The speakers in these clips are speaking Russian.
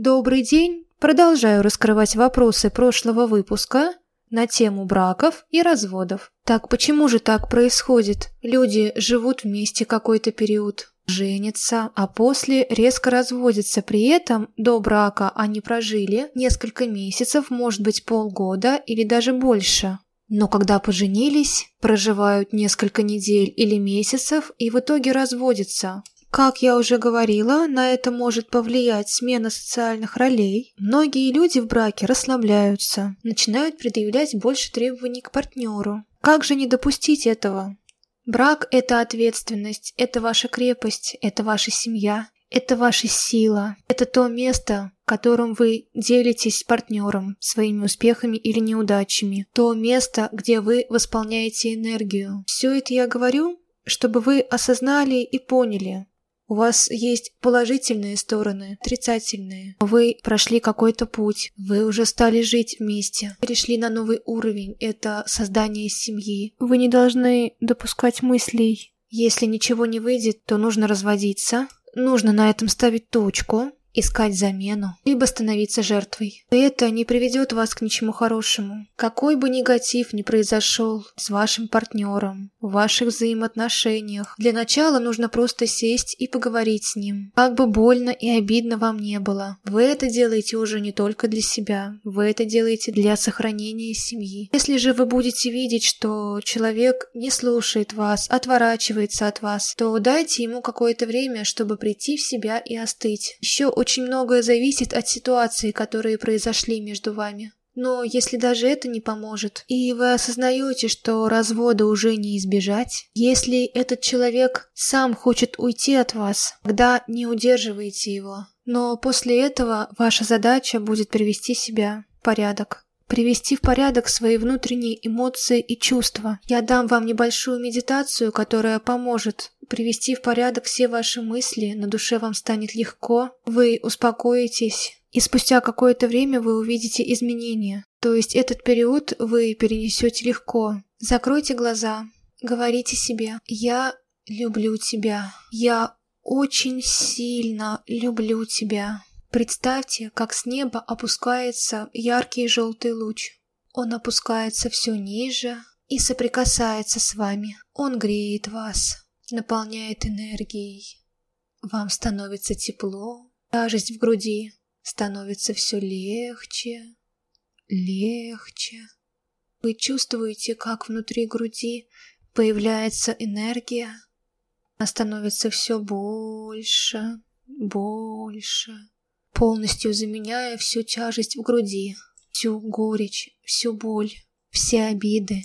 Добрый день! Продолжаю раскрывать вопросы прошлого выпуска на тему браков и разводов. Так почему же так происходит? Люди живут вместе какой-то период, женятся, а после резко разводятся. При этом до брака они прожили несколько месяцев, может быть полгода или даже больше. Но когда поженились, проживают несколько недель или месяцев и в итоге разводятся. Как я уже говорила, на это может повлиять смена социальных ролей. Многие люди в браке расслабляются, начинают предъявлять больше требований к партнеру. Как же не допустить этого? Брак – это ответственность, это ваша крепость, это ваша семья, это ваша сила, это то место, которым вы делитесь с партнером своими успехами или неудачами, то место, где вы восполняете энергию. Все это я говорю, чтобы вы осознали и поняли, у вас есть положительные стороны, отрицательные. Вы прошли какой-то путь, вы уже стали жить вместе, перешли на новый уровень, это создание семьи. Вы не должны допускать мыслей. Если ничего не выйдет, то нужно разводиться, нужно на этом ставить точку, искать замену, либо становиться жертвой. Это не приведет вас к ничему хорошему. Какой бы негатив ни произошел с вашим партнером, в ваших взаимоотношениях, для начала нужно просто сесть и поговорить с ним. Как бы больно и обидно вам не было, вы это делаете уже не только для себя, вы это делаете для сохранения семьи. Если же вы будете видеть, что человек не слушает вас, отворачивается от вас, то дайте ему какое-то время, чтобы прийти в себя и остыть. Еще очень очень многое зависит от ситуации, которые произошли между вами. Но если даже это не поможет, и вы осознаете, что развода уже не избежать, если этот человек сам хочет уйти от вас, тогда не удерживайте его. Но после этого ваша задача будет привести себя в порядок привести в порядок свои внутренние эмоции и чувства. Я дам вам небольшую медитацию, которая поможет привести в порядок все ваши мысли, на душе вам станет легко, вы успокоитесь, и спустя какое-то время вы увидите изменения. То есть этот период вы перенесете легко. Закройте глаза, говорите себе «Я люблю тебя, я очень сильно люблю тебя». Представьте, как с неба опускается яркий желтый луч. Он опускается все ниже и соприкасается с вами. Он греет вас наполняет энергией. Вам становится тепло, тяжесть в груди становится все легче, легче. Вы чувствуете, как внутри груди появляется энергия, она становится все больше, больше, полностью заменяя всю тяжесть в груди, всю горечь, всю боль, все обиды,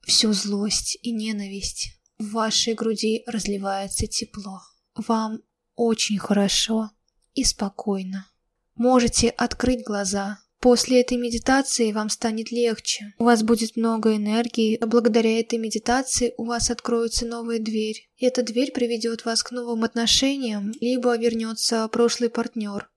всю злость и ненависть. В вашей груди разливается тепло. Вам очень хорошо и спокойно. Можете открыть глаза. После этой медитации вам станет легче. У вас будет много энергии, а благодаря этой медитации у вас откроется новая дверь. И эта дверь приведет вас к новым отношениям, либо вернется прошлый партнер.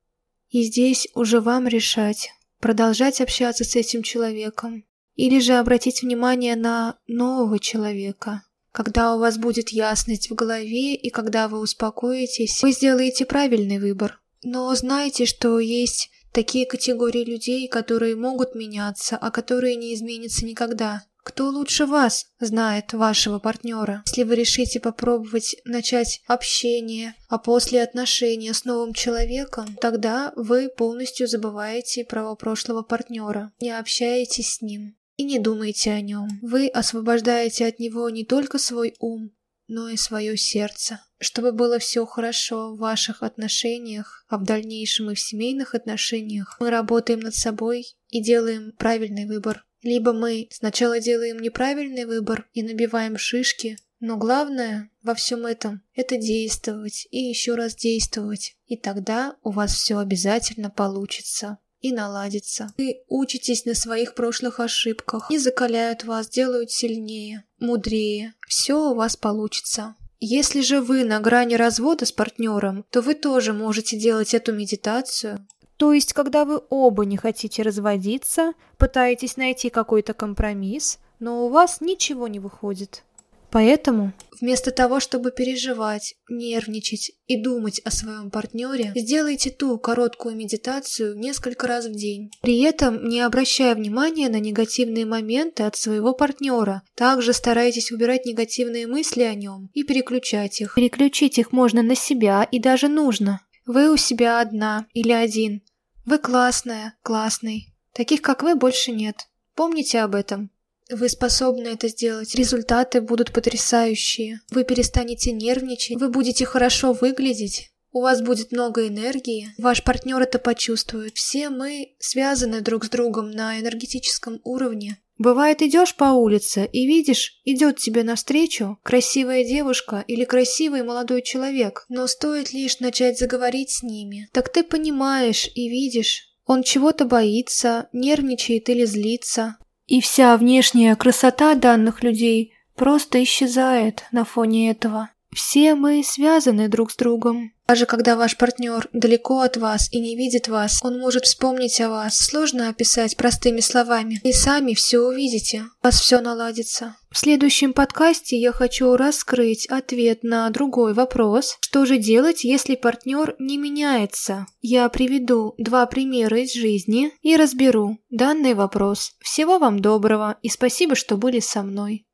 И здесь уже вам решать, продолжать общаться с этим человеком, или же обратить внимание на нового человека, когда у вас будет ясность в голове и когда вы успокоитесь, вы сделаете правильный выбор. Но знайте, что есть такие категории людей, которые могут меняться, а которые не изменятся никогда. Кто лучше вас знает вашего партнера? Если вы решите попробовать начать общение, а после отношения с новым человеком, тогда вы полностью забываете про прошлого партнера, не общаетесь с ним и не думайте о нем. Вы освобождаете от него не только свой ум, но и свое сердце. Чтобы было все хорошо в ваших отношениях, а в дальнейшем и в семейных отношениях, мы работаем над собой и делаем правильный выбор. Либо мы сначала делаем неправильный выбор и набиваем шишки, но главное во всем этом – это действовать и еще раз действовать, и тогда у вас все обязательно получится и наладится. Вы учитесь на своих прошлых ошибках, не закаляют вас, делают сильнее, мудрее. Все у вас получится. Если же вы на грани развода с партнером, то вы тоже можете делать эту медитацию. То есть, когда вы оба не хотите разводиться, пытаетесь найти какой-то компромисс, но у вас ничего не выходит. Поэтому Вместо того, чтобы переживать, нервничать и думать о своем партнере, сделайте ту короткую медитацию несколько раз в день. При этом не обращая внимания на негативные моменты от своего партнера. Также старайтесь убирать негативные мысли о нем и переключать их. Переключить их можно на себя и даже нужно. Вы у себя одна или один. Вы классная, классный. Таких, как вы, больше нет. Помните об этом. Вы способны это сделать. Результаты будут потрясающие. Вы перестанете нервничать, вы будете хорошо выглядеть. У вас будет много энергии, ваш партнер это почувствует. Все мы связаны друг с другом на энергетическом уровне. Бывает, идешь по улице и видишь, идет тебе навстречу красивая девушка или красивый молодой человек, но стоит лишь начать заговорить с ними, так ты понимаешь и видишь, он чего-то боится, нервничает или злится. И вся внешняя красота данных людей просто исчезает на фоне этого. Все мы связаны друг с другом. Даже когда ваш партнер далеко от вас и не видит вас, он может вспомнить о вас. Сложно описать простыми словами. И сами все увидите. У вас все наладится. В следующем подкасте я хочу раскрыть ответ на другой вопрос. Что же делать, если партнер не меняется? Я приведу два примера из жизни и разберу данный вопрос. Всего вам доброго и спасибо, что были со мной.